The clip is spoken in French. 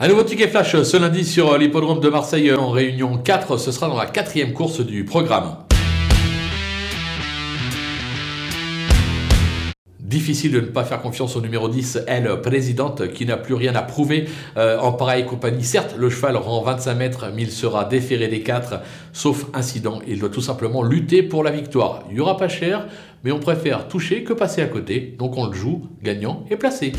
Un nouveau ticket flash ce lundi sur l'hippodrome de Marseille en réunion 4. Ce sera dans la quatrième course du programme. Difficile de ne pas faire confiance au numéro 10, elle, présidente, qui n'a plus rien à prouver euh, en pareille compagnie. Certes, le cheval rend 25 mètres, mais il sera déféré des 4, sauf incident. Il doit tout simplement lutter pour la victoire. Il n'y aura pas cher, mais on préfère toucher que passer à côté. Donc on le joue gagnant et placé.